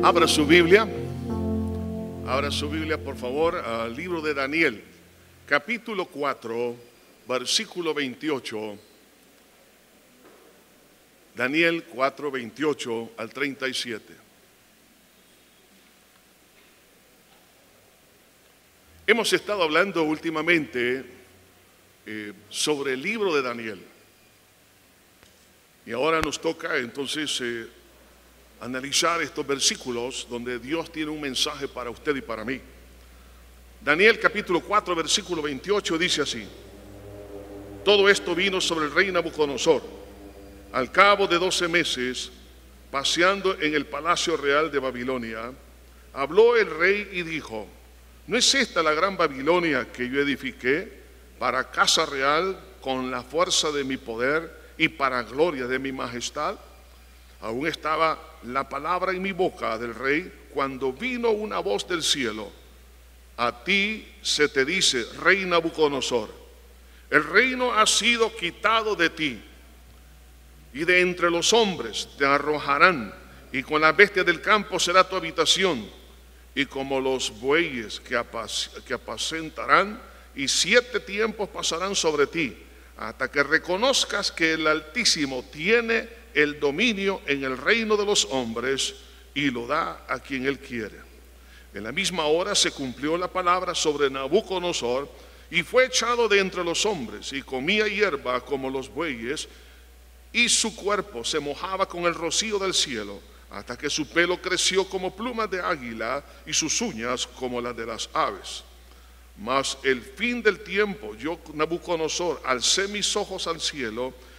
Abra su Biblia. Abra su Biblia, por favor, al libro de Daniel, capítulo 4, versículo 28. Daniel 4, 28 al 37. Hemos estado hablando últimamente eh, sobre el libro de Daniel. Y ahora nos toca entonces eh, analizar estos versículos donde Dios tiene un mensaje para usted y para mí. Daniel capítulo 4, versículo 28 dice así, todo esto vino sobre el rey Nabucodonosor. Al cabo de doce meses, paseando en el palacio real de Babilonia, habló el rey y dijo, ¿no es esta la gran Babilonia que yo edifiqué para casa real con la fuerza de mi poder y para gloria de mi majestad? Aún estaba la palabra en mi boca del rey cuando vino una voz del cielo. A ti se te dice, rey Nabucodonosor, el reino ha sido quitado de ti y de entre los hombres te arrojarán y con las bestias del campo será tu habitación y como los bueyes que, que apacentarán y siete tiempos pasarán sobre ti hasta que reconozcas que el Altísimo tiene el dominio en el reino de los hombres y lo da a quien él quiere. En la misma hora se cumplió la palabra sobre Nabucodonosor y fue echado de entre los hombres y comía hierba como los bueyes y su cuerpo se mojaba con el rocío del cielo hasta que su pelo creció como plumas de águila y sus uñas como las de las aves. Mas el fin del tiempo, yo Nabucodonosor, alcé mis ojos al cielo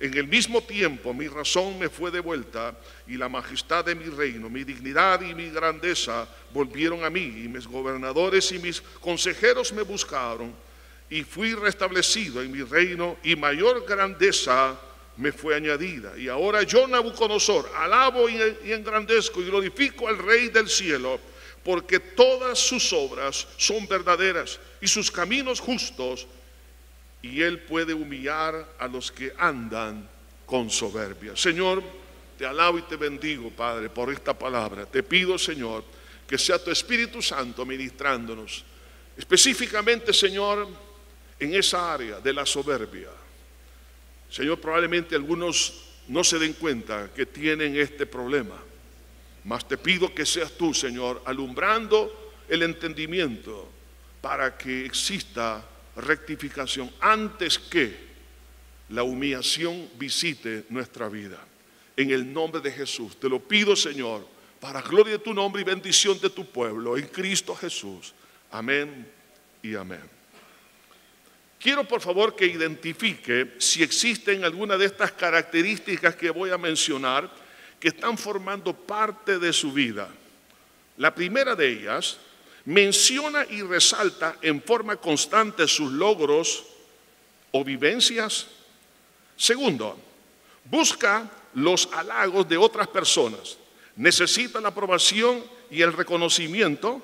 En el mismo tiempo mi razón me fue devuelta y la majestad de mi reino, mi dignidad y mi grandeza volvieron a mí y mis gobernadores y mis consejeros me buscaron y fui restablecido en mi reino y mayor grandeza me fue añadida. Y ahora yo, Nabucodonosor, alabo y engrandezco y glorifico al Rey del cielo porque todas sus obras son verdaderas y sus caminos justos, y Él puede humillar a los que andan con soberbia. Señor, te alabo y te bendigo, Padre, por esta palabra. Te pido, Señor, que sea tu Espíritu Santo ministrándonos, específicamente, Señor, en esa área de la soberbia. Señor, probablemente algunos no se den cuenta que tienen este problema. Mas te pido que seas tú, Señor, alumbrando el entendimiento para que exista rectificación antes que la humillación visite nuestra vida. En el nombre de Jesús, te lo pido, Señor, para gloria de tu nombre y bendición de tu pueblo, en Cristo Jesús. Amén y amén. Quiero por favor que identifique si existen alguna de estas características que voy a mencionar que están formando parte de su vida. La primera de ellas menciona y resalta en forma constante sus logros o vivencias. Segundo, busca los halagos de otras personas. Necesita la aprobación y el reconocimiento.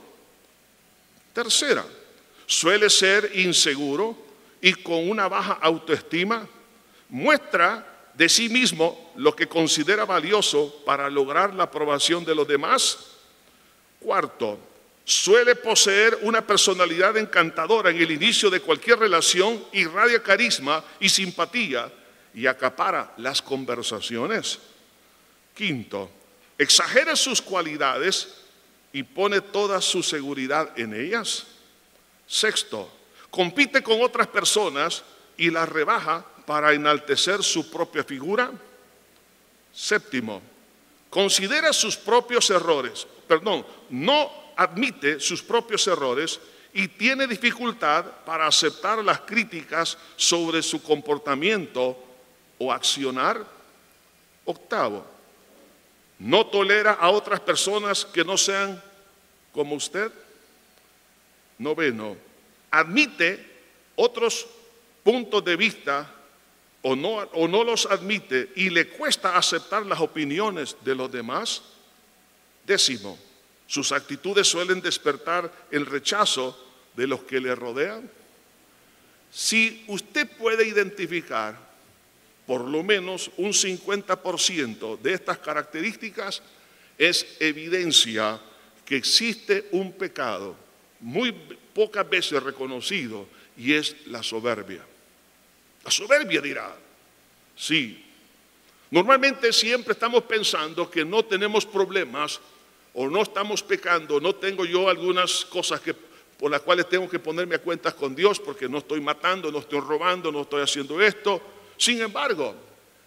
Tercera, suele ser inseguro y con una baja autoestima. Muestra de sí mismo lo que considera valioso para lograr la aprobación de los demás. Cuarto, suele poseer una personalidad encantadora en el inicio de cualquier relación, irradia carisma y simpatía y acapara las conversaciones. Quinto, exagera sus cualidades y pone toda su seguridad en ellas. Sexto, compite con otras personas y las rebaja para enaltecer su propia figura. Séptimo, considera sus propios errores, perdón, no admite sus propios errores y tiene dificultad para aceptar las críticas sobre su comportamiento o accionar. Octavo, no tolera a otras personas que no sean como usted. Noveno, admite otros puntos de vista o no, o no los admite y le cuesta aceptar las opiniones de los demás, décimo, sus actitudes suelen despertar el rechazo de los que le rodean. Si usted puede identificar por lo menos un 50% de estas características, es evidencia que existe un pecado muy pocas veces reconocido y es la soberbia. La soberbia dirá, sí. Normalmente siempre estamos pensando que no tenemos problemas o no estamos pecando, no tengo yo algunas cosas que, por las cuales tengo que ponerme a cuentas con Dios porque no estoy matando, no estoy robando, no estoy haciendo esto. Sin embargo,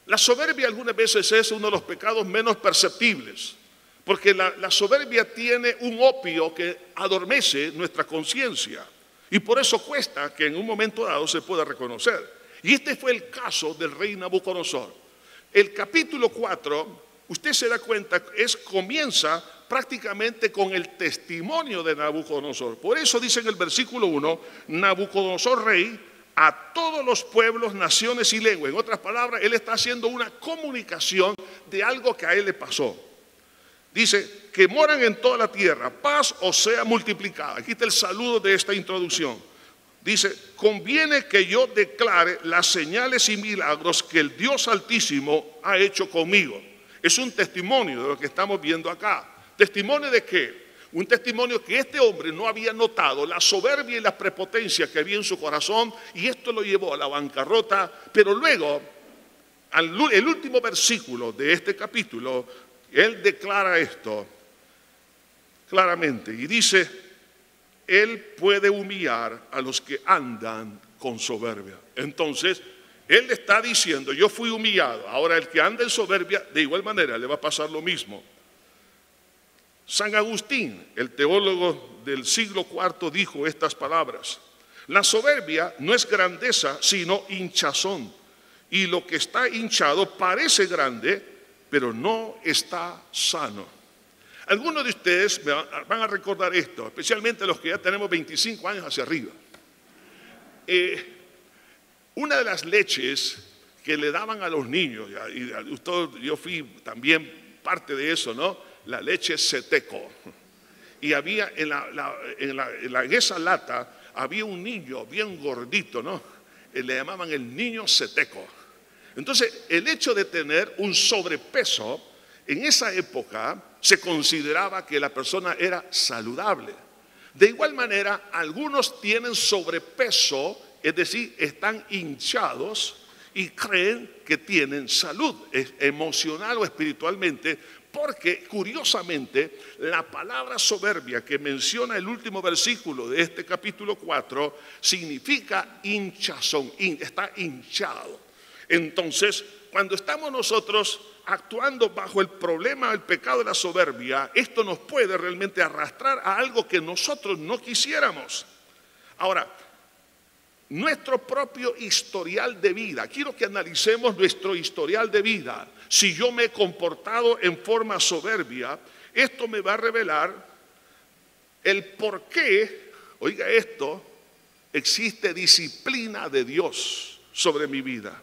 la soberbia algunas veces es uno de los pecados menos perceptibles, porque la, soberbia tiene un opio que adormece nuestra conciencia y por eso cuesta que en un momento dado se pueda reconocer. Y este fue el caso del rey Nabucodonosor. El capítulo 4, usted se da cuenta, es, comienza prácticamente con el testimonio de Nabucodonosor. Por eso dice en el versículo 1, Nabucodonosor rey a todos los pueblos, naciones y lenguas. En otras palabras, él está haciendo una comunicación de algo que a él le pasó. Dice, que moran en toda la tierra, paz o sea multiplicada. Aquí está el saludo de esta introducción. Dice, conviene que yo declare las señales y milagros que el Dios Altísimo ha hecho conmigo. Es un testimonio de lo que estamos viendo acá. ¿Testimonio de qué? Un testimonio que este hombre no había notado la soberbia y la prepotencia que había en su corazón y esto lo llevó a la bancarrota, pero luego, el último versículo de este capítulo, él declara esto claramente y dice, él puede humillar a los que andan con soberbia. Entonces, él está diciendo, yo fui humillado, ahora el que anda en soberbia, de igual manera le va a pasar lo mismo. San Agustín, el teólogo del siglo IV, dijo estas palabras. La soberbia no es grandeza, sino hinchazón. Y lo que está hinchado parece grande, pero no está sano. Algunos de ustedes van a recordar esto, especialmente los que ya tenemos 25 años hacia arriba. Eh, una de las leches que le daban a los niños, y yo fui también parte de eso, ¿no? La leche seteco. Y había en, en, esa lata había un niño bien gordito, ¿no? Eh, le llamaban el niño seteco. Entonces, el hecho de tener un sobrepeso, en esa época se consideraba que la persona era saludable. De igual manera, algunos tienen sobrepeso, es decir, están hinchados y creen que tienen salud emocional o espiritualmente porque curiosamente la palabra soberbia que menciona el último versículo de este capítulo 4 significa hinchazón, está hinchado. Entonces, cuando estamos nosotros actuando bajo el problema del pecado de la soberbia, esto nos puede realmente arrastrar a algo que nosotros no quisiéramos. Ahora, nuestro propio historial de vida. Quiero que analicemos nuestro historial de vida. Si yo me he comportado en forma soberbia, esto me va a revelar el por qué, oiga esto, existe disciplina de Dios sobre mi vida.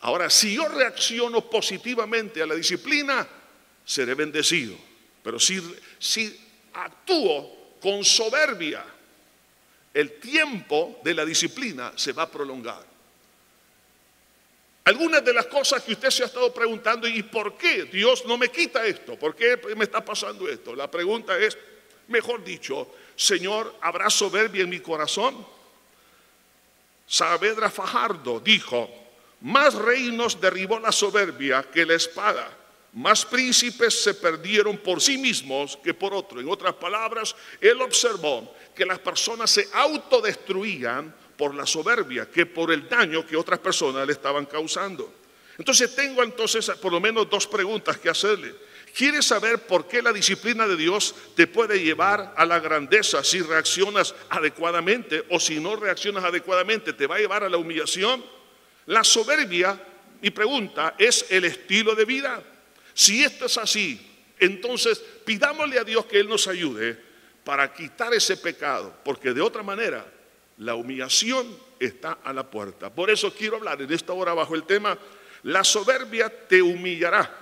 Ahora, si yo reacciono positivamente a la disciplina, seré bendecido. Pero si, si actúo con soberbia, el tiempo de la disciplina se va a prolongar. Algunas de las cosas que usted se ha estado preguntando, ¿y por qué Dios no me quita esto? ¿Por qué me está pasando esto? La pregunta es, mejor dicho, Señor, ¿habrá soberbia en mi corazón? Saavedra Fajardo dijo, más reinos derribó la soberbia que la espada más príncipes se perdieron por sí mismos que por otro. En otras palabras, él observó que las personas se autodestruían por la soberbia que por el daño que otras personas le estaban causando. Entonces tengo entonces por lo menos dos preguntas que hacerle. ¿Quieres saber por qué la disciplina de Dios te puede llevar a la grandeza si reaccionas adecuadamente o si no reaccionas adecuadamente te va a llevar a la humillación? La soberbia, mi pregunta, es el estilo de vida. Si esto es así, entonces pidámosle a Dios que Él nos ayude para quitar ese pecado, porque de otra manera la humillación está a la puerta. Por eso quiero hablar en esta hora bajo el tema, la soberbia te humillará,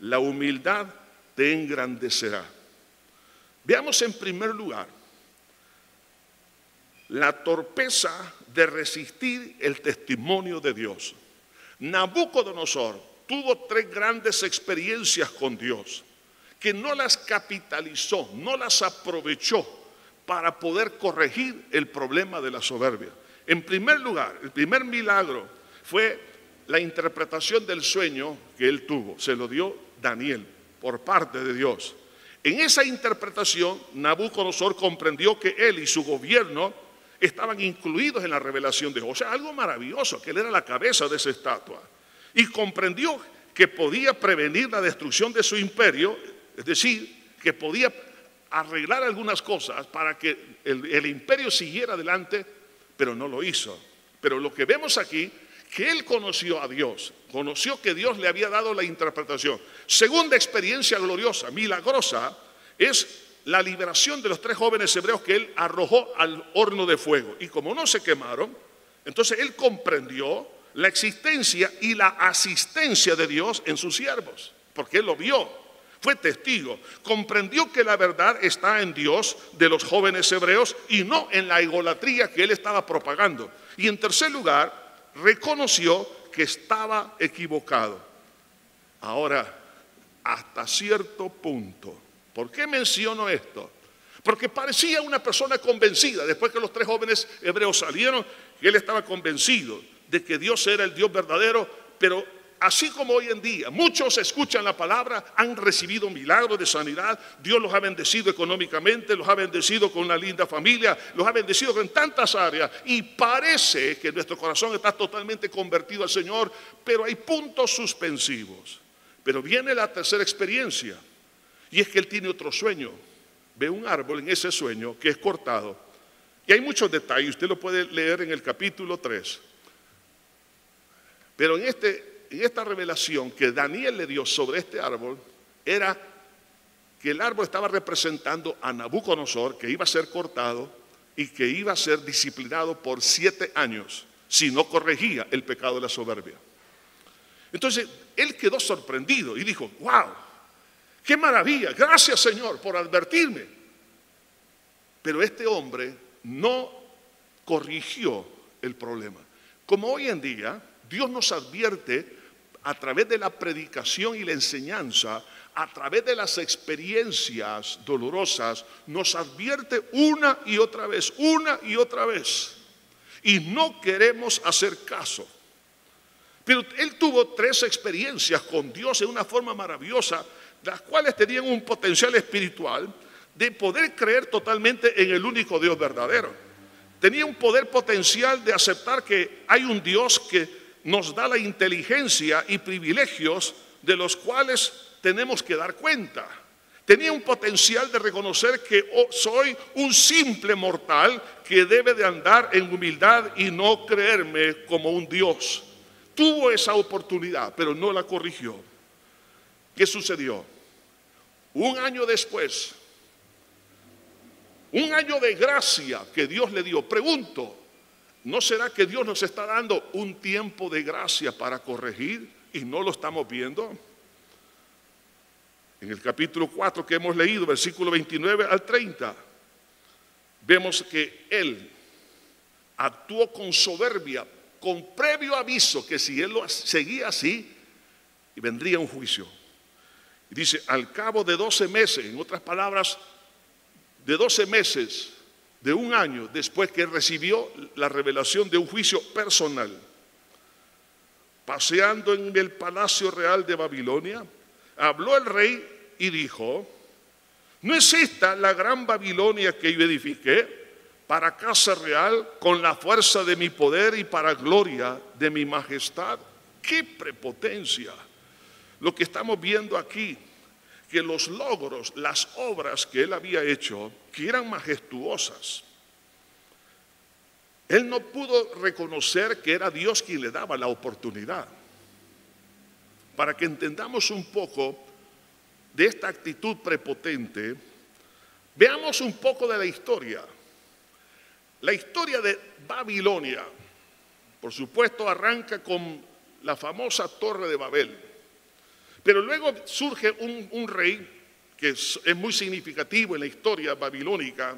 la humildad te engrandecerá. Veamos en primer lugar la torpeza de resistir el testimonio de Dios. Nabucodonosor tuvo tres grandes experiencias con Dios, que no las capitalizó, no las aprovechó para poder corregir el problema de la soberbia. En primer lugar, el primer milagro fue la interpretación del sueño que él tuvo. Se lo dio Daniel por parte de Dios. En esa interpretación, Nabucodonosor comprendió que él y su gobierno estaban incluidos en la revelación de Dios. O sea, algo maravilloso, que él era la cabeza de esa estatua. Y comprendió que podía prevenir la destrucción de su imperio, es decir, que podía arreglar algunas cosas para que el, imperio siguiera adelante, pero no lo hizo. Pero lo que vemos aquí, que él conoció a Dios, conoció que Dios le había dado la interpretación. Segunda experiencia gloriosa, milagrosa, es la liberación de los tres jóvenes hebreos que él arrojó al horno de fuego. Y como no se quemaron, entonces él comprendió la existencia y la asistencia de Dios en sus siervos, porque él lo vio, fue testigo, comprendió que la verdad está en Dios de los jóvenes hebreos y no en la idolatría que él estaba propagando. Y en tercer lugar, reconoció que estaba equivocado. Ahora, hasta cierto punto, ¿Por qué menciono esto? Porque parecía una persona convencida, después que los tres jóvenes hebreos salieron, y él estaba convencido de que Dios era el Dios verdadero, pero así como hoy en día muchos escuchan la palabra, han recibido milagros de sanidad, Dios los ha bendecido económicamente, los ha bendecido con una linda familia, los ha bendecido en tantas áreas y parece que nuestro corazón está totalmente convertido al Señor, pero hay puntos suspensivos. Pero viene la tercera experiencia y es que él tiene otro sueño. Ve un árbol en ese sueño que es cortado. Y hay muchos detalles, usted lo puede leer en el capítulo 3. Pero en, este, en esta revelación que Daniel le dio sobre este árbol, era que el árbol estaba representando a Nabucodonosor, que iba a ser cortado y que iba a ser disciplinado por siete años si no corregía el pecado de la soberbia. Entonces, él quedó sorprendido y dijo, wow, Qué maravilla, gracias Señor por advertirme. Pero este hombre no corrigió el problema. Como hoy en día Dios nos advierte a través de la predicación y la enseñanza, a través de las experiencias dolorosas, nos advierte una y otra vez, una y otra vez. Y no queremos hacer caso. Pero él tuvo tres experiencias con Dios en una forma maravillosa las cuales tenían un potencial espiritual de poder creer totalmente en el único Dios verdadero. Tenía un poder potencial de aceptar que hay un Dios que nos da la inteligencia y privilegios de los cuales tenemos que dar cuenta. Tenía un potencial de reconocer que oh, soy un simple mortal que debe de andar en humildad y no creerme como un Dios. Tuvo esa oportunidad, pero no la corrigió. ¿Qué sucedió? Un año después, un año de gracia que Dios le dio. Pregunto, ¿no será que Dios nos está dando un tiempo de gracia para corregir y no lo estamos viendo? En el capítulo 4 que hemos leído, versículo 29 al 30, vemos que Él actuó con soberbia, con previo aviso que si Él lo seguía así, vendría un juicio. Y dice, al cabo de 12 meses, en otras palabras, de 12 meses, de un año después que recibió la revelación de un juicio personal, paseando en el palacio real de Babilonia, habló el rey y dijo, ¿no es esta la gran Babilonia que yo edifiqué para casa real con la fuerza de mi poder y para gloria de mi majestad? ¡Qué prepotencia! Lo que estamos viendo aquí, que los logros, las obras que él había hecho, que eran majestuosas, él no pudo reconocer que era Dios quien le daba la oportunidad. Para que entendamos un poco de esta actitud prepotente, Veamos un poco de la historia. La historia de Babilonia, por supuesto, arranca con la famosa Torre de Babel. Pero luego surge un, rey que es, muy significativo en la historia babilónica,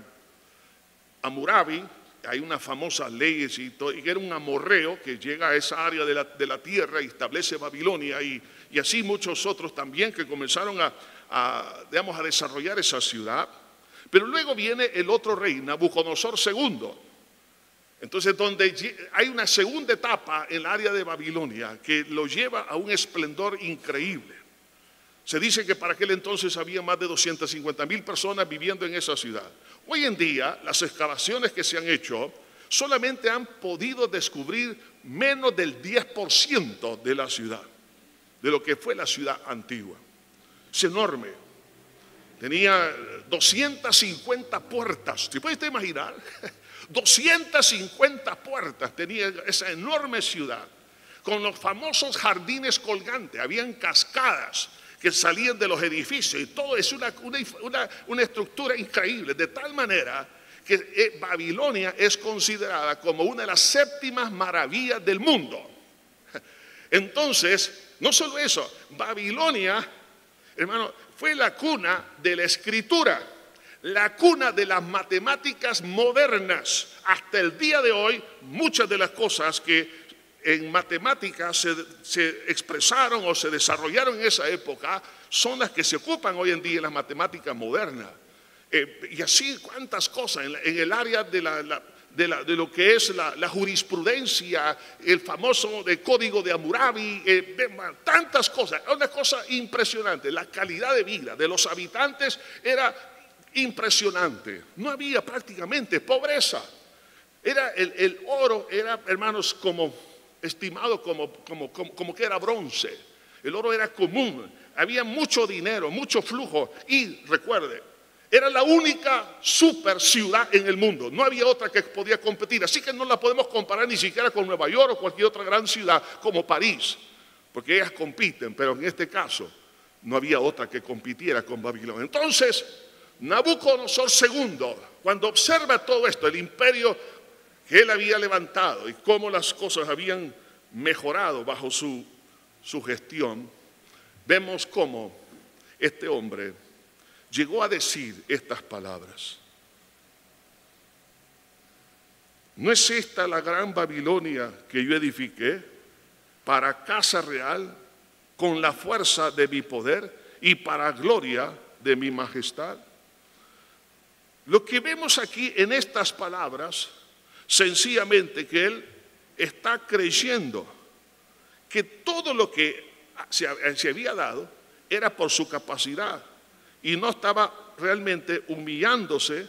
Amurabi, hay unas famosas leyes y, y era un amorreo que llega a esa área de la, tierra y establece Babilonia y, así muchos otros también que comenzaron a, a desarrollar esa ciudad. Pero luego viene el otro rey, Nabucodonosor II. Entonces, donde hay una segunda etapa en el área de Babilonia que lo lleva a un esplendor increíble. Se dice que para aquel entonces había más de 250 mil personas viviendo en esa ciudad. Hoy en día, las excavaciones que se han hecho solamente han podido descubrir menos del 10% de la ciudad, de lo que fue la ciudad antigua. Es enorme. Tenía 250 puertas. ¿Se puede imaginar? 250 puertas tenía esa enorme ciudad, con los famosos jardines colgantes. Habían cascadas que salían de los edificios y todo es una, una, estructura increíble, de tal manera que eh, Babilonia es considerada como una de las séptimas maravillas del mundo. Entonces, no solo eso, Babilonia, hermano, fue la cuna de la escritura, la cuna de las matemáticas modernas. Hasta el día de hoy, muchas de las cosas que en matemáticas se, expresaron o se desarrollaron en esa época son las que se ocupan hoy en día en las matemáticas modernas. Eh, y así cuántas cosas en, el área de, lo que es la, jurisprudencia, el famoso de código de Hammurabi, eh, tantas cosas, una cosa impresionante. La calidad de vida de los habitantes era impresionante. No había prácticamente pobreza. Era el oro, era, hermanos, como estimado como, como, como, que era bronce. El oro era común, había mucho dinero, mucho flujo y recuerde, era la única super ciudad en el mundo. No había otra que podía competir. Así que no la podemos comparar ni siquiera con Nueva York o cualquier otra gran ciudad como París, porque ellas compiten, pero en este caso no había otra que compitiera con Babilonia. Entonces, Nabucodonosor II, cuando observa todo esto, el imperio que él había levantado y cómo las cosas habían mejorado bajo su, su gestión, vemos cómo este hombre llegó a decir estas palabras. ¿No es esta la gran Babilonia que yo edifiqué para casa real con la fuerza de mi poder y para gloria de mi majestad? Lo que vemos aquí en estas palabras Sencillamente que él está creyendo que todo lo que se, había dado era por su capacidad y no estaba realmente humillándose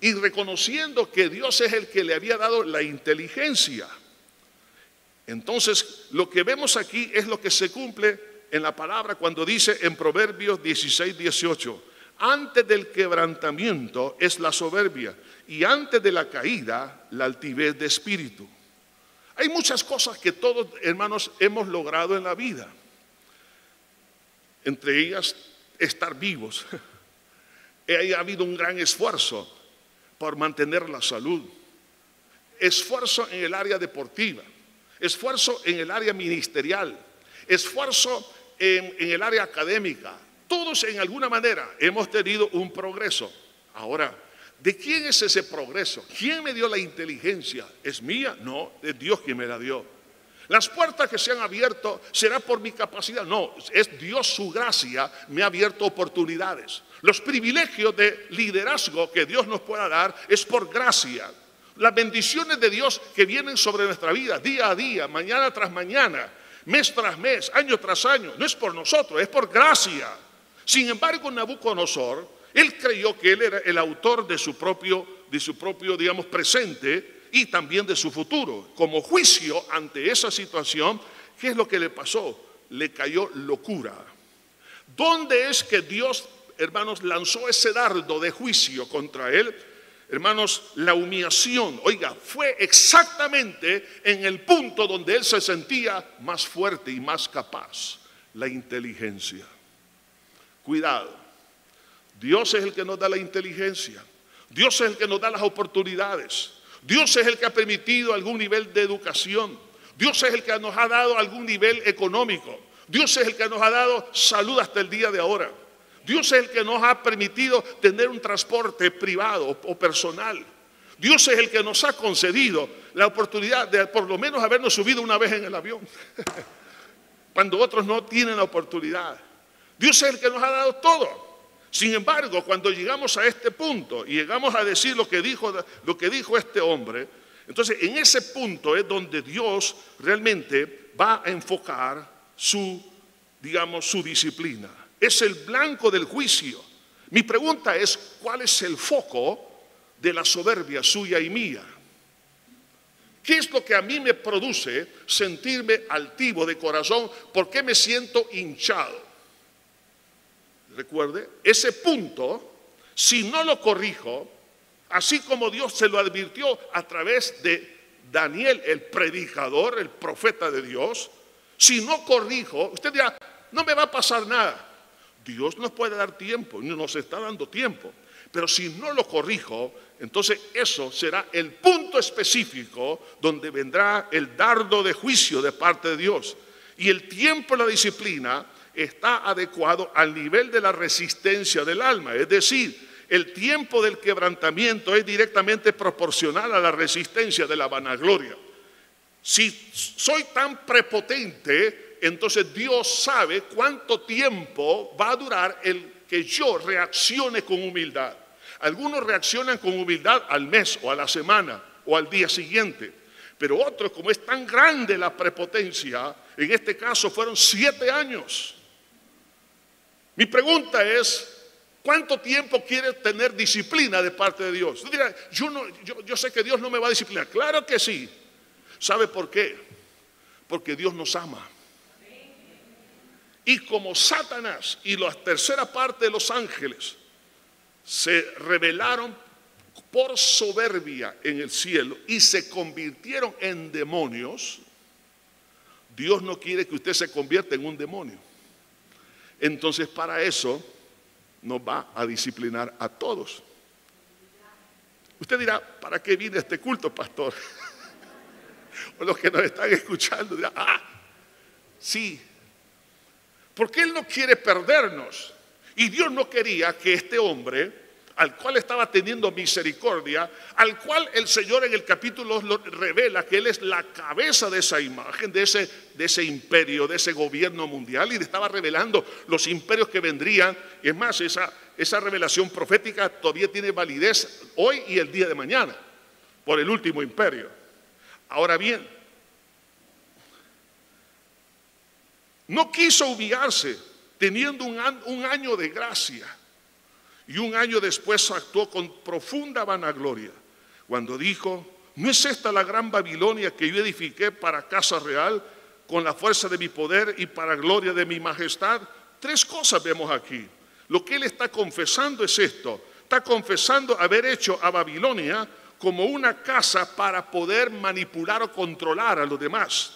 y reconociendo que Dios es el que le había dado la inteligencia. Entonces, lo que vemos aquí es lo que se cumple en la palabra cuando dice en Proverbios 16, 18, antes del quebrantamiento es la soberbia y antes de la caída la altivez de espíritu. Hay muchas cosas que todos, hermanos, hemos logrado en la vida. Entre ellas, estar vivos. Ha habido un gran esfuerzo por mantener la salud. Esfuerzo en el área deportiva. Esfuerzo en el área ministerial. Esfuerzo en, en el área académica. Todos en alguna manera hemos tenido un progreso. Ahora, ¿De quién es ese progreso? ¿Quién me dio la inteligencia? ¿Es mía? No, es Dios quien me la dio. Las puertas que se han abierto será por mi capacidad. No, es Dios su gracia me ha abierto oportunidades. Los privilegios de liderazgo que Dios nos pueda dar es por gracia. Las bendiciones de Dios que vienen sobre nuestra vida día a día, mañana tras mañana, mes tras mes, año tras año, no es por nosotros, es por gracia. Sin embargo, Nabucodonosor él creyó que él era el autor de su propio, de su propio, digamos, presente y también de su futuro. Como juicio ante esa situación, ¿qué es lo que le pasó? Le cayó locura. ¿Dónde es que Dios, hermanos, lanzó ese dardo de juicio contra él? Hermanos, la humillación, oiga, fue exactamente en el punto donde él se sentía más fuerte y más capaz, la inteligencia. Cuidado, Dios es el que nos da la inteligencia. Dios es el que nos da las oportunidades. Dios es el que ha permitido algún nivel de educación. Dios es el que nos ha dado algún nivel económico. Dios es el que nos ha dado salud hasta el día de ahora. Dios es el que nos ha permitido tener un transporte privado o personal. Dios es el que nos ha concedido la oportunidad de por lo menos habernos subido una vez en el avión, cuando otros no tienen la oportunidad. Dios es el que nos ha dado todo. Sin embargo, cuando llegamos a este punto y llegamos a decir lo que dijo, este hombre, entonces en ese punto es donde Dios realmente va a enfocar su, digamos, su disciplina. Es el blanco del juicio. Mi pregunta es, ¿cuál es el foco de la soberbia suya y mía? ¿Qué es lo que a mí me produce sentirme altivo de corazón? ¿Por qué me siento hinchado? Recuerde, ese punto, si no lo corrijo, así como Dios se lo advirtió a través de Daniel, el predicador, el profeta de Dios, si no corrijo, usted dirá, no me va a pasar nada. Dios nos puede dar tiempo, nos está dando tiempo. Pero si no lo corrijo, entonces eso será el punto específico donde vendrá el dardo de juicio de parte de Dios. Y el tiempo, la disciplina, está adecuado al nivel de la resistencia del alma. Es decir, el tiempo del quebrantamiento es directamente proporcional a la resistencia de la vanagloria. Si soy tan prepotente, entonces Dios sabe cuánto tiempo va a durar el que yo reaccione con humildad. Algunos reaccionan con humildad al mes o a la semana o al día siguiente, pero otros, como es tan grande la prepotencia, en este caso fueron siete años. Mi pregunta es, ¿cuánto tiempo quiere tener disciplina de parte de Dios? yo, no, yo, sé que Dios no me va a disciplinar. Claro que sí. ¿Sabe por qué? Porque Dios nos ama. Y como Satanás y la tercera parte de los ángeles se rebelaron por soberbia en el cielo y se convirtieron en demonios, Dios no quiere que usted se convierta en un demonio. Entonces para eso nos va a disciplinar a todos. Usted dirá, ¿para qué viene este culto, pastor? o los que nos están escuchando dirán, ah, sí, porque Él no quiere perdernos. Y Dios no quería que este hombre al cual estaba teniendo misericordia, al cual el Señor en el capítulo revela que Él es la cabeza de esa imagen, de ese, imperio, de ese gobierno mundial, y le estaba revelando los imperios que vendrían. es más, esa, revelación profética todavía tiene validez hoy y el día de mañana, por el último imperio. Ahora bien, no quiso humillarse teniendo un año de gracia y un año después actuó con profunda vanagloria cuando dijo, ¿no es esta la gran Babilonia que yo edifiqué para casa real con la fuerza de mi poder y para gloria de mi majestad? Tres cosas vemos aquí. Lo que él está confesando es esto. Está confesando haber hecho a Babilonia como una casa para poder manipular o controlar a los demás.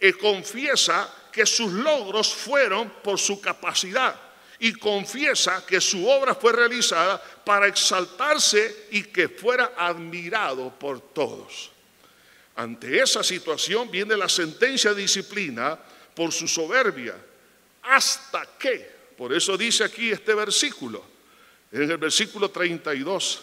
Y confiesa que sus logros fueron por su capacidad y confiesa que su obra fue realizada para exaltarse y que fuera admirado por todos. Ante esa situación viene la sentencia de disciplina por su soberbia. ¿Hasta qué? Por eso dice aquí este versículo, en el versículo 32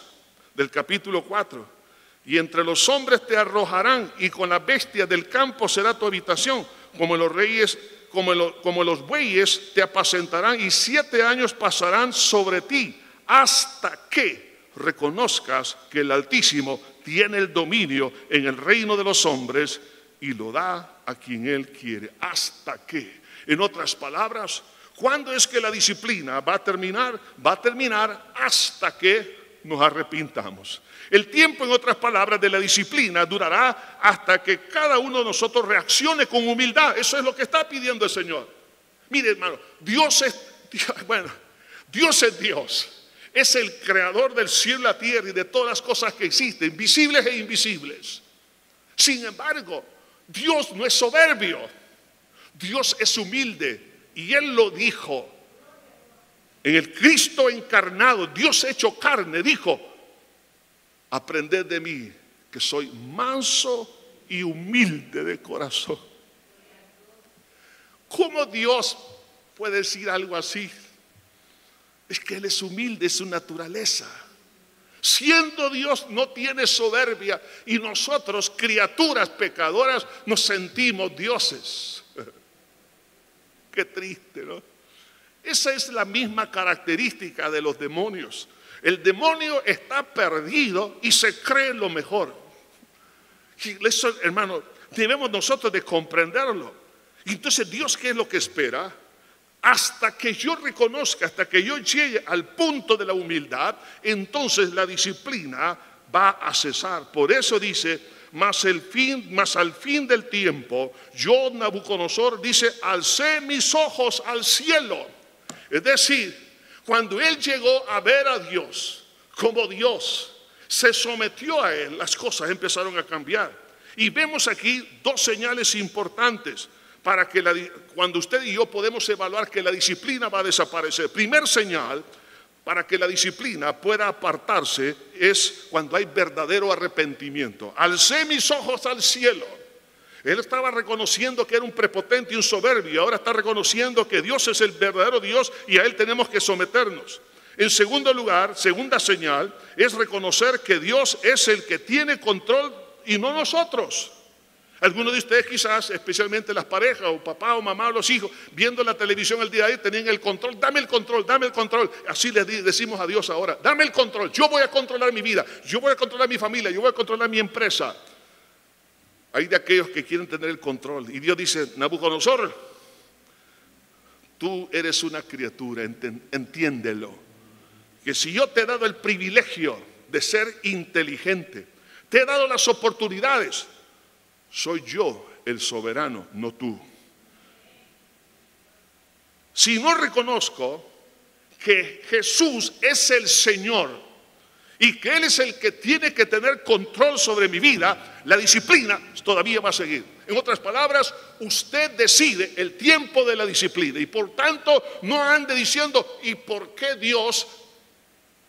del capítulo 4. Y entre los hombres te arrojarán y con la bestia del campo será tu habitación, como los reyes como, los bueyes te apacentarán y siete años pasarán sobre ti hasta que reconozcas que el Altísimo tiene el dominio en el reino de los hombres y lo da a quien Él quiere. Hasta que, en otras palabras, ¿cuándo es que la disciplina va a terminar? Va a terminar hasta que nos arrepintamos. El tiempo, en otras palabras, de la disciplina durará hasta que cada uno de nosotros reaccione con humildad. Eso es lo que está pidiendo el Señor. Mire, hermano, Dios es, bueno, Dios es Dios. Es el creador del cielo y la tierra y de todas las cosas que existen, visibles e invisibles. Sin embargo, Dios no es soberbio. Dios es humilde. Y Él lo dijo. En el Cristo encarnado, Dios hecho carne, dijo, aprended de mí, que soy manso y humilde de corazón. ¿Cómo Dios puede decir algo así? Es que Él es humilde, es su naturaleza. Siendo Dios no tiene soberbia y nosotros, criaturas pecadoras, nos sentimos dioses. Qué triste, ¿no? Esa es la misma característica de los demonios. El demonio está perdido y se cree lo mejor. Eso, hermano, debemos nosotros de comprenderlo. Entonces, Dios, ¿qué es lo que espera? Hasta que yo reconozca, hasta que yo llegue al punto de la humildad, entonces la disciplina va a cesar. Por eso dice, más al fin del tiempo, yo Nabucodonosor dice, alcé mis ojos al cielo. Es decir, cuando él llegó a ver a Dios como Dios, se sometió a él, las cosas empezaron a cambiar. Y vemos aquí dos señales importantes para que cuando usted y yo podemos evaluar que la disciplina va a desaparecer. Primer señal para que la disciplina pueda apartarse es cuando hay verdadero arrepentimiento. Alcé mis ojos al cielo él estaba reconociendo que era un prepotente y un soberbio, ahora está reconociendo que Dios es el verdadero Dios y a Él tenemos que someternos. En segundo lugar, segunda señal, es reconocer que Dios es el que tiene control y no nosotros. Algunos de ustedes quizás, especialmente las parejas o papá o mamá o los hijos, viendo la televisión el día de hoy, tenían el control, dame el control, dame el control. Así le decimos a Dios ahora, dame el control, yo voy a controlar mi vida, yo voy a controlar mi familia, yo voy a controlar mi empresa. Hay de aquellos que quieren tener el control. Y Dios dice, Nabucodonosor, tú eres una criatura, entiéndelo. Que si yo te he dado el privilegio de ser inteligente, te he dado las oportunidades, soy yo el soberano, no tú. Si no reconozco que Jesús es el Señor, y que Él es el que tiene que tener control sobre mi vida, la disciplina todavía va a seguir. En otras palabras, usted decide el tiempo de la disciplina y por tanto no ande diciendo, ¿y por qué Dios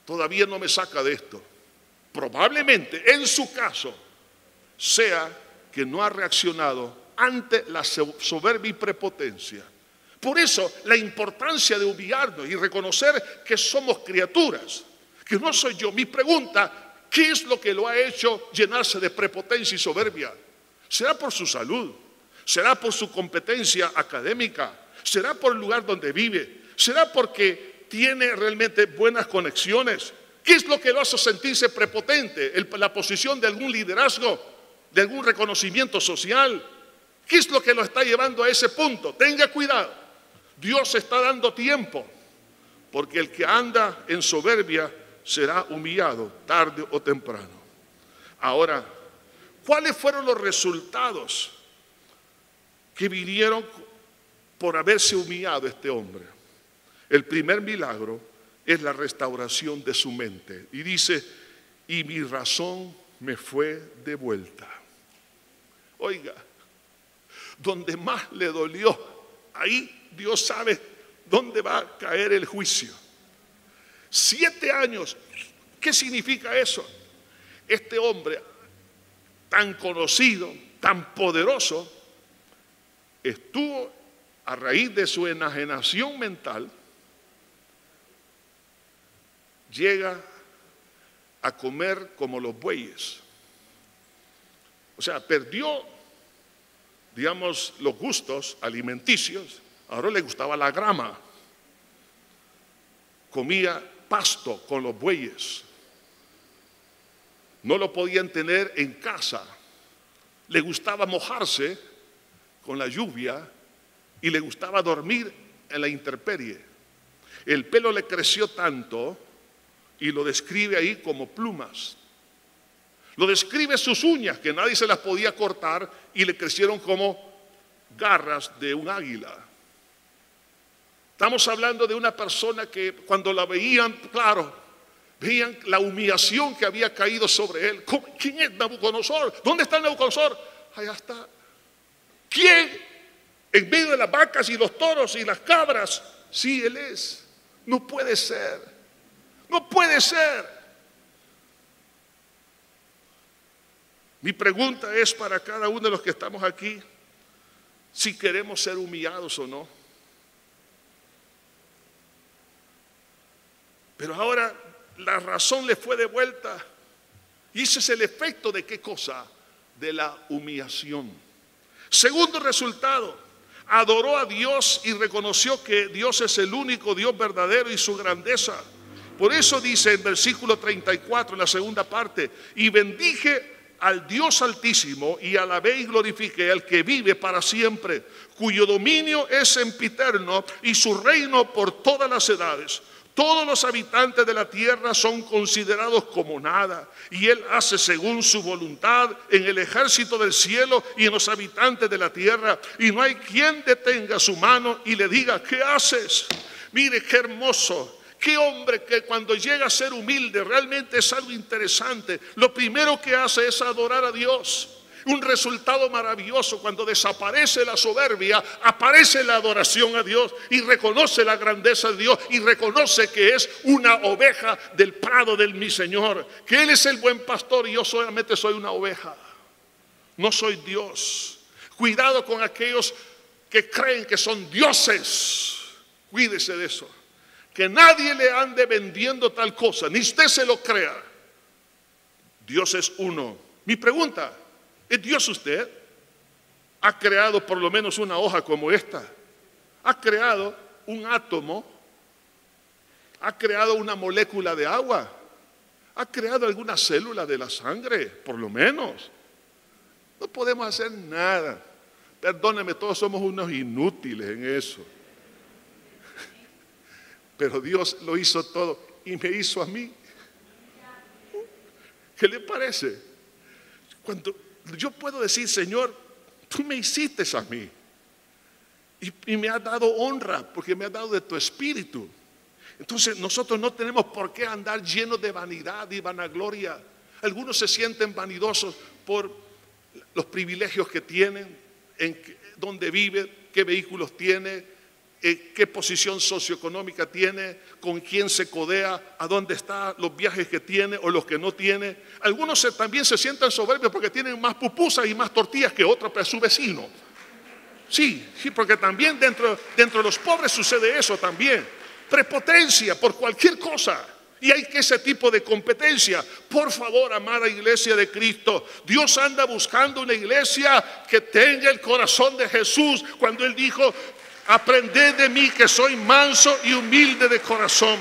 todavía no me saca de esto? Probablemente en su caso sea que no ha reaccionado ante la soberbia y prepotencia. Por eso la importancia de humillarnos y reconocer que somos criaturas que no soy yo. Mi pregunta, ¿qué es lo que lo ha hecho llenarse de prepotencia y soberbia? ¿Será por su salud? ¿Será por su competencia académica? ¿Será por el lugar donde vive? ¿Será porque tiene realmente buenas conexiones? ¿Qué es lo que lo hace sentirse prepotente? la posición de algún liderazgo, de algún reconocimiento social. ¿Qué es lo que lo está llevando a ese punto? Tenga cuidado. Dios está dando tiempo, porque el que anda en soberbia será humillado tarde o temprano. Ahora, ¿cuáles fueron los resultados que vinieron por haberse humillado este hombre? El primer milagro es la restauración de su mente. Y dice, y mi razón me fue devuelta. Oiga, donde más le dolió, ahí Dios sabe dónde va a caer el juicio. Siete años. ¿Qué significa eso? Este hombre tan conocido, tan poderoso, estuvo a raíz de su enajenación mental, llega a comer como los bueyes. O sea, perdió, digamos, los gustos alimenticios, ahora le gustaba la grama, comía pasto con los bueyes. No lo podían tener en casa. Le gustaba mojarse con la lluvia y le gustaba dormir en la intemperie. El pelo le creció tanto y lo describe ahí como plumas. Lo describe sus uñas, que nadie se las podía cortar y le crecieron como garras de un águila. Estamos hablando de una persona que cuando la veían, claro, veían la humillación que había caído sobre él. ¿Quién es Nabucodonosor? ¿Dónde está Nabucodonosor? Allá está. ¿Quién? En medio de las vacas y los toros y las cabras. Sí, él es. No puede ser. No puede ser. Mi pregunta es para cada uno de los que estamos aquí, si queremos ser humillados o no. Pero ahora la razón le fue de vuelta. Y ese es el efecto de qué cosa? De la humillación. Segundo resultado, adoró a Dios y reconoció que Dios es el único Dios verdadero y su grandeza. Por eso dice en versículo 34, en la segunda parte, y bendije al Dios altísimo y alabé y glorifique al que vive para siempre, cuyo dominio es sempiterno y su reino por todas las edades. Todos los habitantes de la tierra son considerados como nada, y Él hace según su voluntad en el ejército del cielo y en los habitantes de la tierra, y no hay quien detenga su mano y le diga, ¿qué haces? Mire qué hermoso, qué hombre que cuando llega a ser humilde realmente es algo interesante. Lo primero que hace es adorar a Dios un resultado maravilloso cuando desaparece la soberbia, aparece la adoración a Dios y reconoce la grandeza de Dios y reconoce que es una oveja del prado del mi Señor, que Él es el buen pastor y yo solamente soy una oveja, no soy Dios. Cuidado con aquellos que creen que son dioses, cuídese de eso, que nadie le ande vendiendo tal cosa, ni usted se lo crea. Dios es uno. Mi pregunta, ¿Es Dios usted? Ha creado por lo menos una hoja como esta. Ha creado un átomo. Ha creado una molécula de agua. Ha creado alguna célula de la sangre, por lo menos. No podemos hacer nada. Perdóneme, todos somos unos inútiles en eso. Pero Dios lo hizo todo y me hizo a mí. ¿Qué le parece? Cuando yo puedo decir, Señor, tú me hiciste a mí. Y, me has dado honra porque me has dado de tu espíritu. Entonces nosotros no tenemos por qué andar llenos de vanidad y vanagloria. Algunos se sienten vanidosos por los privilegios que tienen, en dónde vive, qué vehículos tiene, eh, qué posición socioeconómica tiene, con quién se codea, a dónde está, los viajes que tiene o los que no tiene. Algunos también se sientan soberbios porque tienen más pupusas y más tortillas que otro, pero su vecino. Sí, sí, porque también dentro, dentro de los pobres sucede eso también. Prepotencia por cualquier cosa. Y hay que ese tipo de competencia. Por favor, amada iglesia de Cristo, Dios anda buscando una iglesia que tenga el corazón de Jesús cuando Él dijo, Aprended de mí que soy manso y humilde de corazón.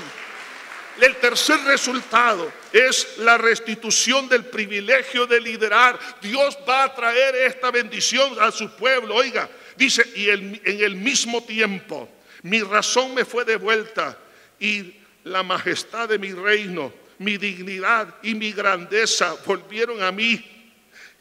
El tercer resultado es la restitución del privilegio de liderar. Dios va a traer esta bendición a su pueblo. Oiga, dice, y en el mismo tiempo mi razón me fue devuelta y la majestad de mi reino, mi dignidad y mi grandeza volvieron a mí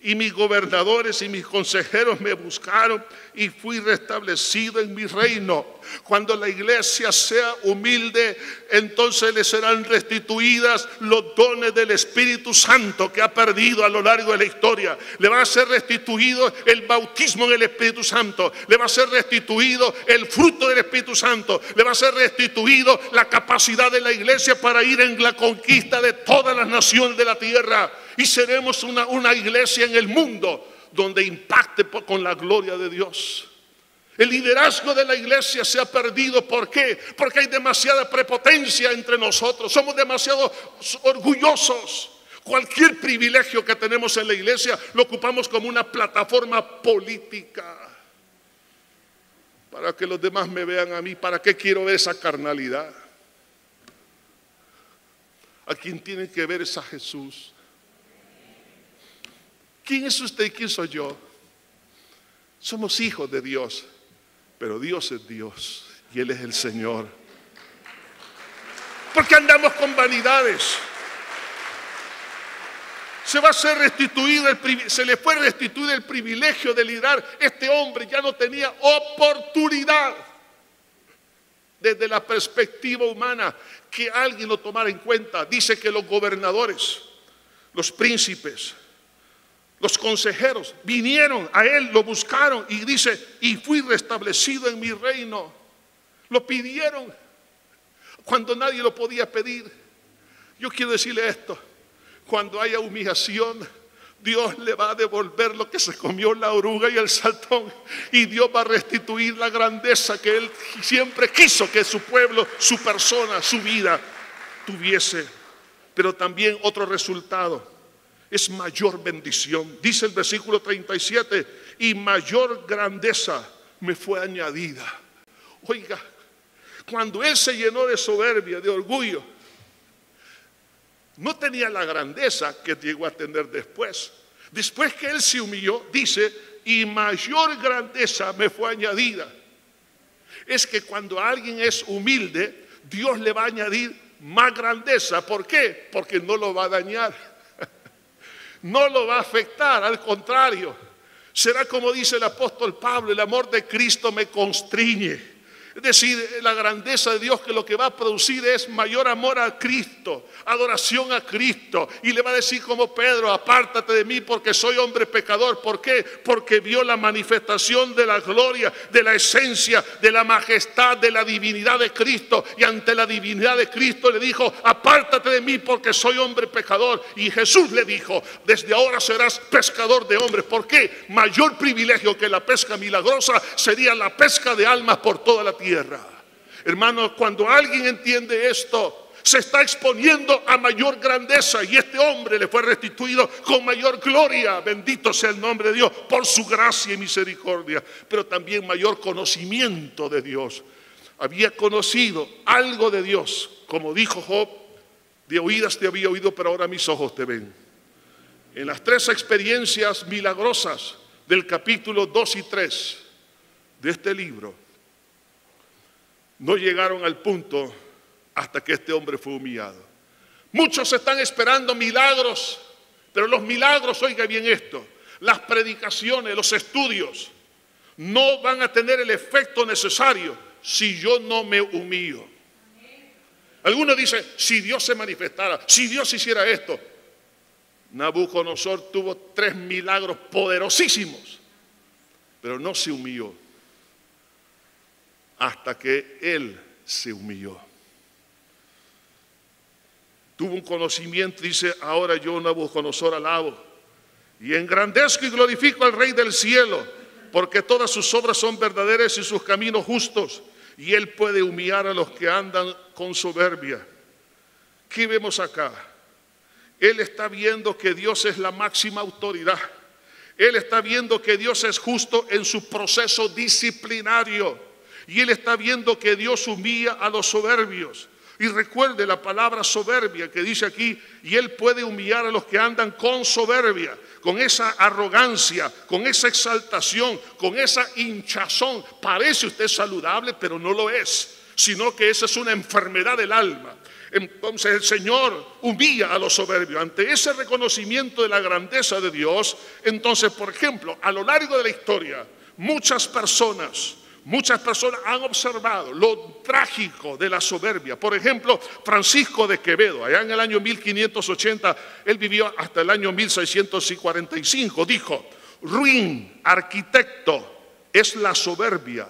y mis gobernadores y mis consejeros me buscaron y fui restablecido en mi reino. Cuando la iglesia sea humilde, entonces le serán restituidas los dones del Espíritu Santo que ha perdido a lo largo de la historia. Le va a ser restituido el bautismo en el Espíritu Santo. Le va a ser restituido el fruto del Espíritu Santo. Le va a ser restituido la capacidad de la iglesia para ir en la conquista de todas las naciones de la tierra y seremos una, una iglesia en el mundo donde impacte con la gloria de Dios. El liderazgo de la iglesia se ha perdido. ¿Por qué? Porque hay demasiada prepotencia entre nosotros. Somos demasiado orgullosos. Cualquier privilegio que tenemos en la iglesia lo ocupamos como una plataforma política. Para que los demás me vean a mí. ¿Para qué quiero ver esa carnalidad? A quien tiene que ver es a Jesús. ¿Quién es usted y quién soy yo? Somos hijos de Dios, pero Dios es Dios y Él es el Señor. Porque andamos con vanidades. Se va a ser restituido, se le fue restituido el privilegio de liderar. Este hombre ya no tenía oportunidad desde la perspectiva humana que alguien lo tomara en cuenta. Dice que los gobernadores, los príncipes, los consejeros vinieron a él, lo buscaron y dice, y fui restablecido en mi reino. Lo pidieron. cuando nadie lo podía pedir. Yo quiero decirle esto, cuando haya humillación, Dios le va a devolver lo que se comió la oruga y el saltón. Y Dios va a restituir la grandeza que Él siempre quiso que su pueblo, su persona, su vida tuviese. Pero también otro resultado es mayor bendición. Dice el versículo 37, y mayor grandeza me fue añadida. Oiga, cuando Él se llenó de soberbia, de orgullo, no tenía la grandeza que llegó a tener después. Después que Él se humilló, dice, y mayor grandeza me fue añadida. Es que cuando alguien es humilde, Dios le va a añadir más grandeza. ¿Por qué? Porque no lo va a dañar. No lo va a afectar, al contrario. Será como dice el apóstol Pablo, el amor de Cristo me constriñe. Es decir, la grandeza de Dios que lo que va a producir es mayor amor a Cristo, adoración a Cristo. Y le va a decir como Pedro, apártate de mí porque soy hombre pecador. ¿Por qué? Porque vio la manifestación de la gloria, de la esencia, de la majestad, de la divinidad de Cristo. Y ante la divinidad de Cristo le dijo, apártate de mí porque soy hombre pecador. Y Jesús le dijo, desde ahora serás pescador de hombres. ¿Por qué? Mayor privilegio que la pesca milagrosa sería la pesca de almas por toda la tierra. Hermanos, cuando alguien entiende esto, se está exponiendo a mayor grandeza y este hombre le fue restituido con mayor gloria. Bendito sea el nombre de Dios por su gracia y misericordia, pero también mayor conocimiento de Dios. Había conocido algo de Dios, como dijo Job, de oídas te había oído, pero ahora mis ojos te ven. En las tres experiencias milagrosas del capítulo 2 y 3 de este libro, no llegaron al punto hasta que este hombre fue humillado. Muchos están esperando milagros, pero los milagros, oiga bien esto, las predicaciones, los estudios, no van a tener el efecto necesario si yo no me humillo. Algunos dicen, si Dios se manifestara, si Dios hiciera esto. Nabucodonosor tuvo tres milagros poderosísimos, pero no se humilló hasta que él se humilló. Tuvo un conocimiento, dice, ahora yo Nabucodonosor alabo y engrandezco y glorifico al Rey del cielo, porque todas sus obras son verdaderas y sus caminos justos, y él puede humillar a los que andan con soberbia. ¿Qué vemos acá? Él está viendo que Dios es la máxima autoridad. Él está viendo que Dios es justo en su proceso disciplinario. Y él está viendo que Dios humilla a los soberbios. Y recuerde la palabra soberbia que dice aquí, y Él puede humillar a los que andan con soberbia, con esa arrogancia, con esa exaltación, con esa hinchazón. Parece usted saludable, pero no lo es, sino que esa es una enfermedad del alma. Entonces el Señor humilla a los soberbios. Ante ese reconocimiento de la grandeza de Dios, entonces, por ejemplo, a lo largo de la historia, muchas personas Muchas personas han observado lo trágico de la soberbia. Por ejemplo, Francisco de Quevedo, allá en el año 1580, él vivió hasta el año 1645, dijo, ruin arquitecto es la soberbia.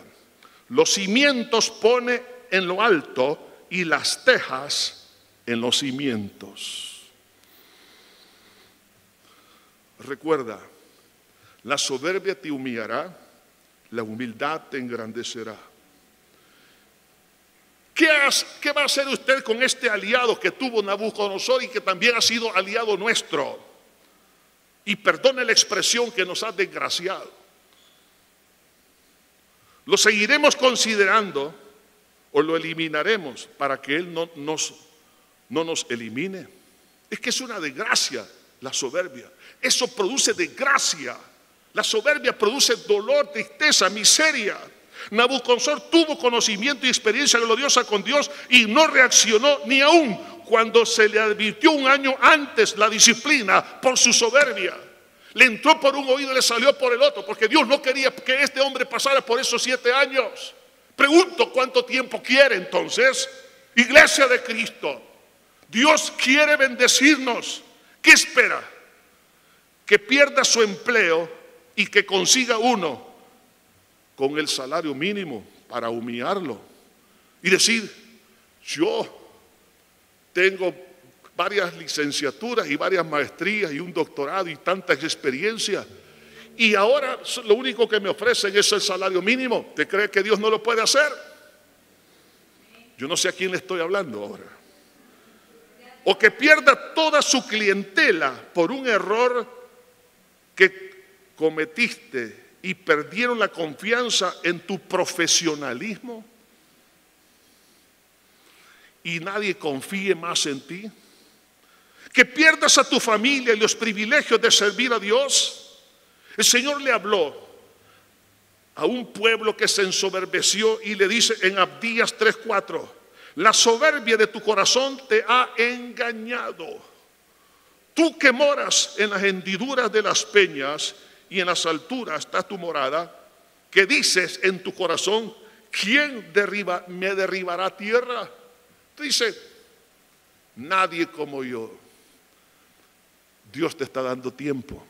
Los cimientos pone en lo alto y las tejas en los cimientos. Recuerda, la soberbia te humillará la humildad te engrandecerá. ¿Qué, ¿Qué, va a hacer usted con este aliado que tuvo Nabucodonosor y que también ha sido aliado nuestro? Y perdone la expresión que nos ha desgraciado. ¿Lo seguiremos considerando o lo eliminaremos para que Él no nos, no nos elimine? Es que es una desgracia la soberbia. Eso produce desgracia. La soberbia produce dolor, tristeza, miseria. Nabucodonosor tuvo conocimiento y experiencia gloriosa con Dios y no reaccionó ni aún cuando se le advirtió un año antes la disciplina por su soberbia. Le entró por un oído y le salió por el otro, porque Dios no quería que este hombre pasara por esos siete años. Pregunto cuánto tiempo quiere entonces. Iglesia de Cristo, Dios quiere bendecirnos. ¿Qué espera? Que pierda su empleo y que consiga uno con el salario mínimo para humillarlo y decir, yo tengo varias licenciaturas y varias maestrías y un doctorado y tantas experiencias. Y ahora lo único que me ofrecen es el salario mínimo. ¿Te cree que Dios no lo puede hacer? Yo no sé a quién le estoy hablando ahora. O que pierda toda su clientela por un error que cometiste y perdieron la confianza en tu profesionalismo y nadie confíe más en ti. Que pierdas a tu familia y los privilegios de servir a Dios. El Señor le habló a un pueblo que se ensoberbeció y le dice en Abdías 3:4, la soberbia de tu corazón te ha engañado. Tú que moras en las hendiduras de las peñas y en las alturas está tu morada, que dices en tu corazón, ¿quién derriba, me derribará tierra? Dice, nadie como yo. Dios te está dando tiempo.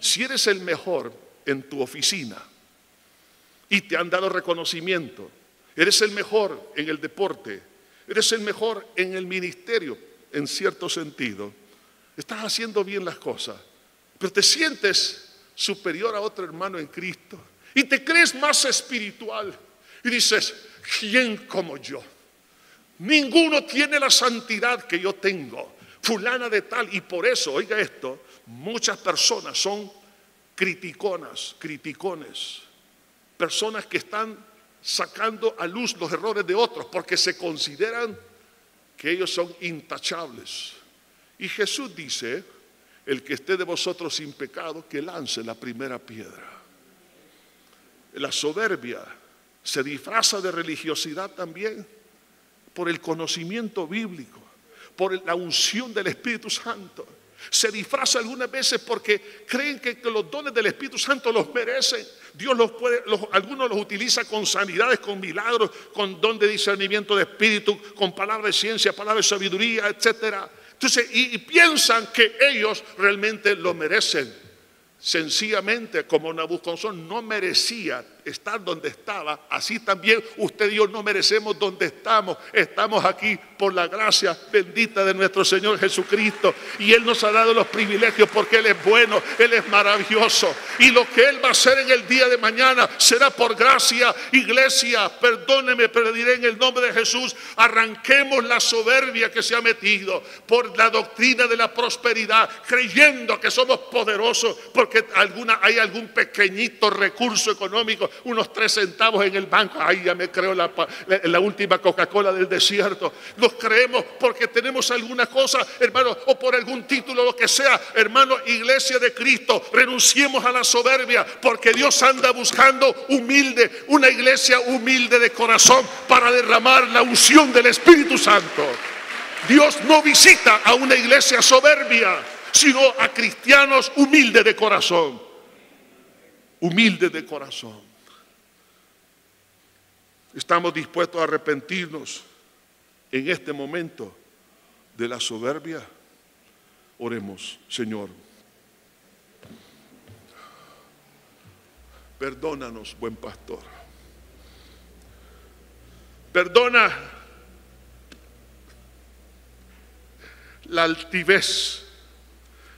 Si eres el mejor en tu oficina y te han dado reconocimiento, eres el mejor en el deporte, eres el mejor en el ministerio, en cierto sentido, estás haciendo bien las cosas, pero te sientes superior a otro hermano en Cristo. Y te crees más espiritual. Y dices, ¿quién como yo? Ninguno tiene la santidad que yo tengo, fulana de tal, y por eso, oiga esto, muchas personas son criticonas, criticones, personas que están sacando a luz los errores de otros porque se consideran que ellos son intachables. Y Jesús dice, el que esté de vosotros sin pecado, que lance la primera piedra. La soberbia se disfraza de religiosidad también por el conocimiento bíblico, por la unción del Espíritu Santo. Se disfraza algunas veces porque creen que, los dones del Espíritu Santo los merecen. Dios los puede, algunos los utiliza con sanidades, con milagros, con don de discernimiento de espíritu, con palabras de ciencia, palabras de sabiduría, etcétera. Entonces, y, piensan que ellos realmente lo merecen. Sencillamente, como Nabucodonosor no merecía estar donde estaba, así también usted y yo no merecemos donde estamos. Estamos aquí por la gracia bendita de nuestro Señor Jesucristo. Y Él nos ha dado los privilegios porque Él es bueno, Él es maravilloso. Y lo que Él va a hacer en el día de mañana será por gracia. Iglesia, perdóneme, pero diré en el nombre de Jesús, arranquemos la soberbia que se ha metido por la doctrina de la prosperidad, creyendo que somos poderosos porque alguna, hay algún pequeñito recurso económico unos tres centavos en el banco. Ay, ya me creo la, la, última Coca-Cola del desierto. Creemos porque tenemos alguna cosa, hermano, o por algún título, lo que sea. Hermano, iglesia de Cristo, renunciemos a la soberbia porque Dios anda buscando humilde, una iglesia humilde de corazón para derramar la unción del Espíritu Santo. Dios no visita a una iglesia soberbia, sino a cristianos humildes de corazón. Humildes de corazón. Estamos dispuestos a arrepentirnos en este momento de la soberbia. Oremos, Señor. Perdónanos, buen pastor. Perdona la altivez,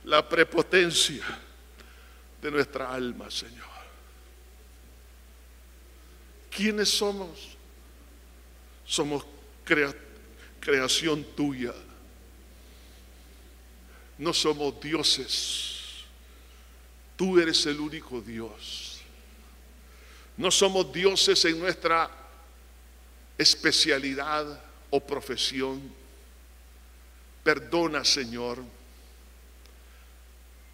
la prepotencia de nuestra alma, Señor. ¿Quiénes somos? Somos creación tuya. No somos dioses. Tú eres el único Dios. No somos dioses en nuestra especialidad o profesión. Perdona, Señor,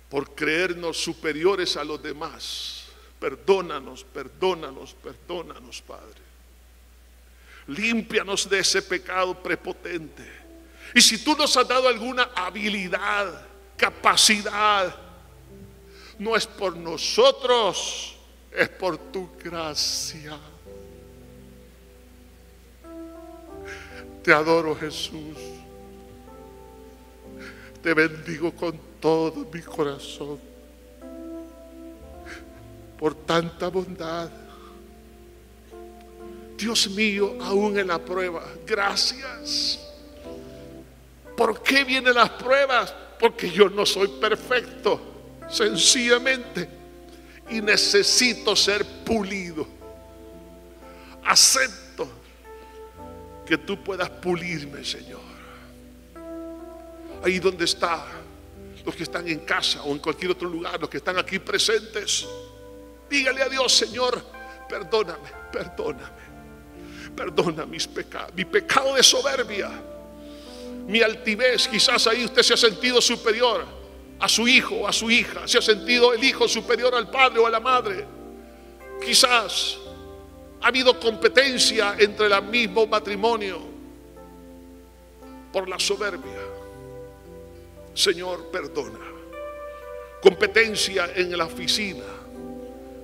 por creernos superiores a los demás Perdónanos, perdónanos, perdónanos, Padre. Límpianos de ese pecado prepotente. Y si tú nos has dado alguna habilidad, capacidad, no es por nosotros, es por tu gracia. Te adoro Jesús. Te bendigo con todo mi corazón por tanta bondad. Dios mío, aún en la prueba, gracias. ¿Por qué vienen las pruebas? Porque yo no soy perfecto, sencillamente. Y necesito ser pulido. Acepto que tú puedas pulirme, Señor. Ahí donde está, los que están en casa o en cualquier otro lugar, los que están aquí presentes, dígale a Dios, Señor, perdóname, perdóname. Perdona mis pecados, mi pecado de soberbia, mi altivez. Quizás ahí usted se ha sentido superior a su hijo o a su hija, se ha sentido el hijo superior al padre o a la madre. Quizás ha habido competencia entre el mismo matrimonio por la soberbia. Señor, perdona. Competencia en la oficina,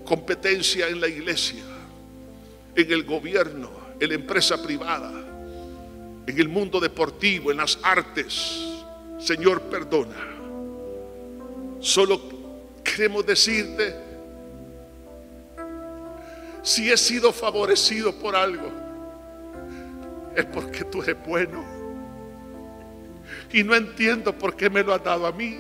competencia en la iglesia, en el gobierno, en la empresa privada, en el mundo deportivo, en las artes. Señor, perdona. Solo queremos decirte, si he sido favorecido por algo, es porque tú eres bueno. Y no entiendo por qué me lo has dado a mí.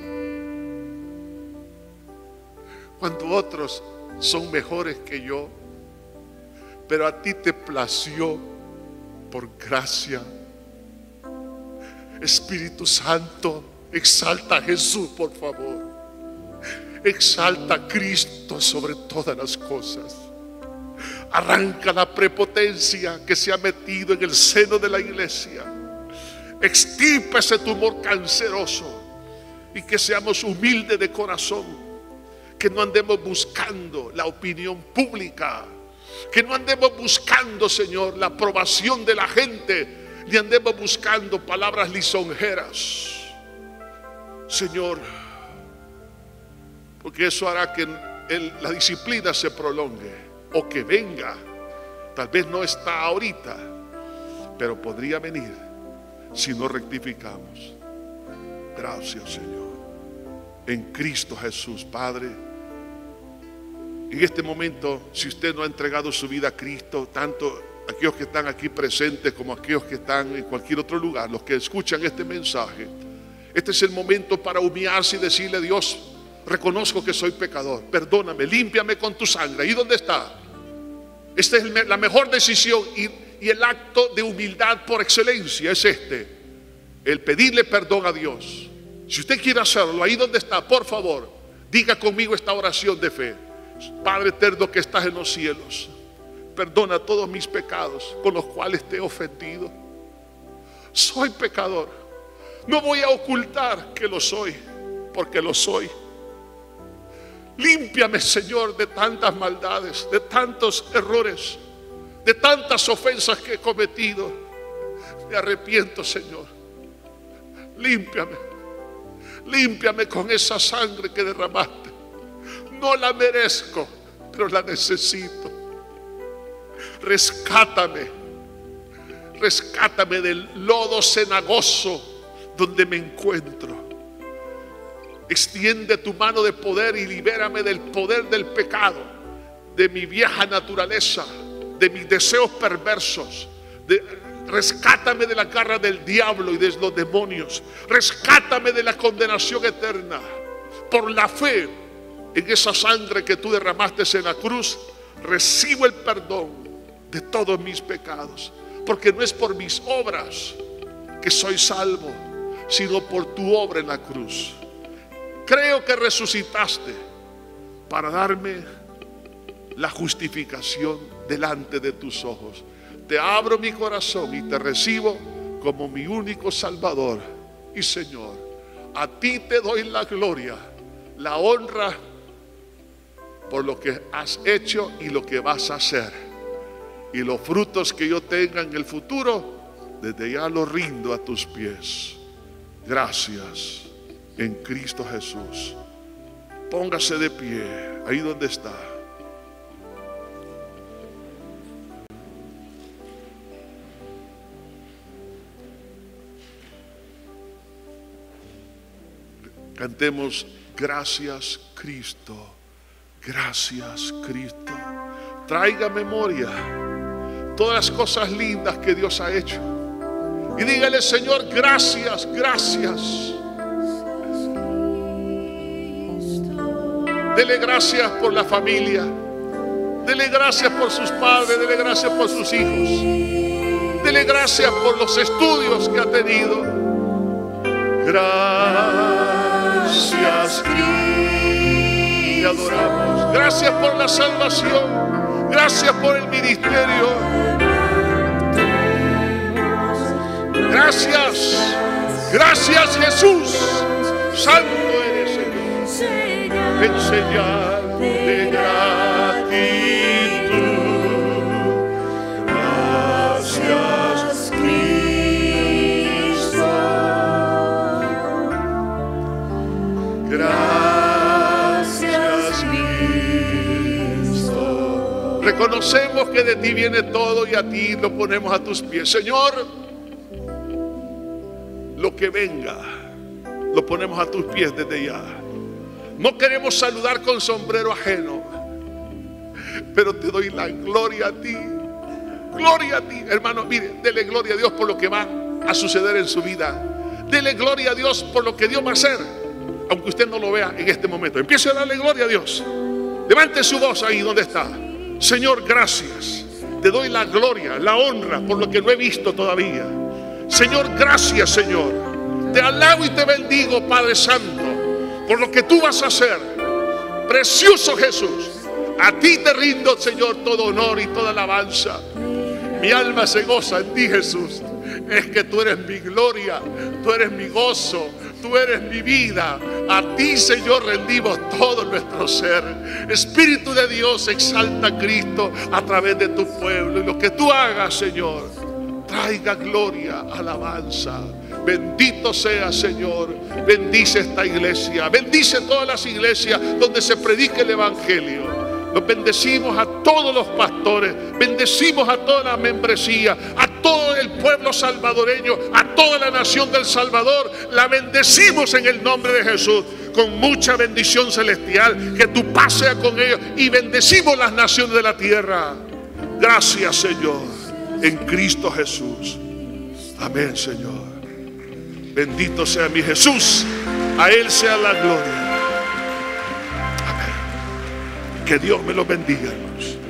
Cuando otros son mejores que yo pero a ti te plació por gracia. Espíritu Santo, exalta a Jesús, por favor. Exalta a Cristo sobre todas las cosas. Arranca la prepotencia que se ha metido en el seno de la iglesia. Extirpa ese tumor canceroso y que seamos humildes de corazón. Que no andemos buscando la opinión pública que no andemos buscando, Señor, la aprobación de la gente, ni andemos buscando palabras lisonjeras. Señor, porque eso hará que la disciplina se prolongue o que venga. Tal vez no está ahorita, pero podría venir si no rectificamos. Gracias, Señor. En Cristo Jesús, Padre. En este momento, si usted no ha entregado su vida a Cristo, tanto aquellos que están aquí presentes como aquellos que están en cualquier otro lugar, los que escuchan este mensaje, este es el momento para humillarse y decirle a Dios, reconozco que soy pecador, perdóname, límpiame con tu sangre. ¿Y dónde está? Esta es la mejor decisión y, y el acto de humildad por excelencia es este, el pedirle perdón a Dios. Si usted quiere hacerlo, ahí donde está, por favor, diga conmigo esta oración de fe. Padre eterno que estás en los cielos, perdona todos mis pecados con los cuales te he ofendido. Soy pecador. No voy a ocultar que lo soy, porque lo soy. Límpiame, Señor, de tantas maldades, de tantos errores, de tantas ofensas que he cometido. Me arrepiento, Señor. Límpiame. Límpiame con esa sangre que derramaste. No la merezco, pero la necesito. Rescátame. Rescátame del lodo cenagoso donde me encuentro. Extiende tu mano de poder y libérame del poder del pecado, de mi vieja naturaleza, de mis deseos perversos. rescátame de la garra del diablo y de los demonios. Rescátame de la condenación eterna. Por la fe en esa sangre que tú derramaste en la cruz, recibo el perdón de todos mis pecados. Porque no es por mis obras que soy salvo, sino por tu obra en la cruz. Creo que resucitaste para darme la justificación delante de tus ojos. Te abro mi corazón y te recibo como mi único Salvador y Señor. A ti te doy la gloria, la honra por lo que has hecho y lo que vas a hacer. Y los frutos que yo tenga en el futuro, desde ya los rindo a tus pies. Gracias en Cristo Jesús. Póngase de pie ahí donde está. Cantemos gracias Cristo. Gracias, Cristo. Traiga memoria, todas las cosas lindas que Dios ha hecho. Y dígale, Señor, gracias, gracias. Dele gracias por la familia. Dele gracias por sus padres. Dele gracias por sus hijos. Dele gracias por los estudios que ha tenido. Gracias. Te adoramos. Gracias por la salvación. Gracias por el ministerio. Gracias. Gracias Jesús. Santo eres Señor. Enseñar de gratitud. Reconocemos que de ti viene todo y a ti lo ponemos a tus pies. Señor, lo que venga, lo ponemos a tus pies desde ya. No queremos saludar con sombrero ajeno, pero te doy la gloria a ti. Gloria a ti, hermano. Mire, dele gloria a Dios por lo que va a suceder en su vida. Dele gloria a Dios por lo que Dios va a hacer, aunque usted no lo vea en este momento. Empiece a darle gloria a Dios. Levante su voz ahí donde está. Señor, gracias. Te doy la gloria, la honra por lo que no he visto todavía. Señor, gracias, Señor. Te alabo y te bendigo, Padre Santo, por lo que tú vas a hacer. Precioso Jesús. A ti te rindo, Señor, todo honor y toda alabanza. Mi alma se goza en ti, Jesús. Es que tú eres mi gloria, tú eres mi gozo, tú eres mi vida. A ti, Señor, rendimos todo nuestro ser. Espíritu de Dios, exalta a Cristo a través de tu pueblo. Y lo que tú hagas, Señor, traiga gloria, alabanza. Bendito sea, Señor. Bendice esta iglesia. Bendice todas las iglesias donde se predique el Evangelio. Bendecimos a todos los pastores, bendecimos a toda la membresía, a todo el pueblo salvadoreño, a toda la nación del Salvador. La bendecimos en el nombre de Jesús con mucha bendición celestial. Que tu paz sea con ellos y bendecimos las naciones de la tierra. Gracias, Señor, en Cristo Jesús. Amén, Señor. Bendito sea mi Jesús. A Él sea la gloria. Que Dios me lo bendiga, hermanos.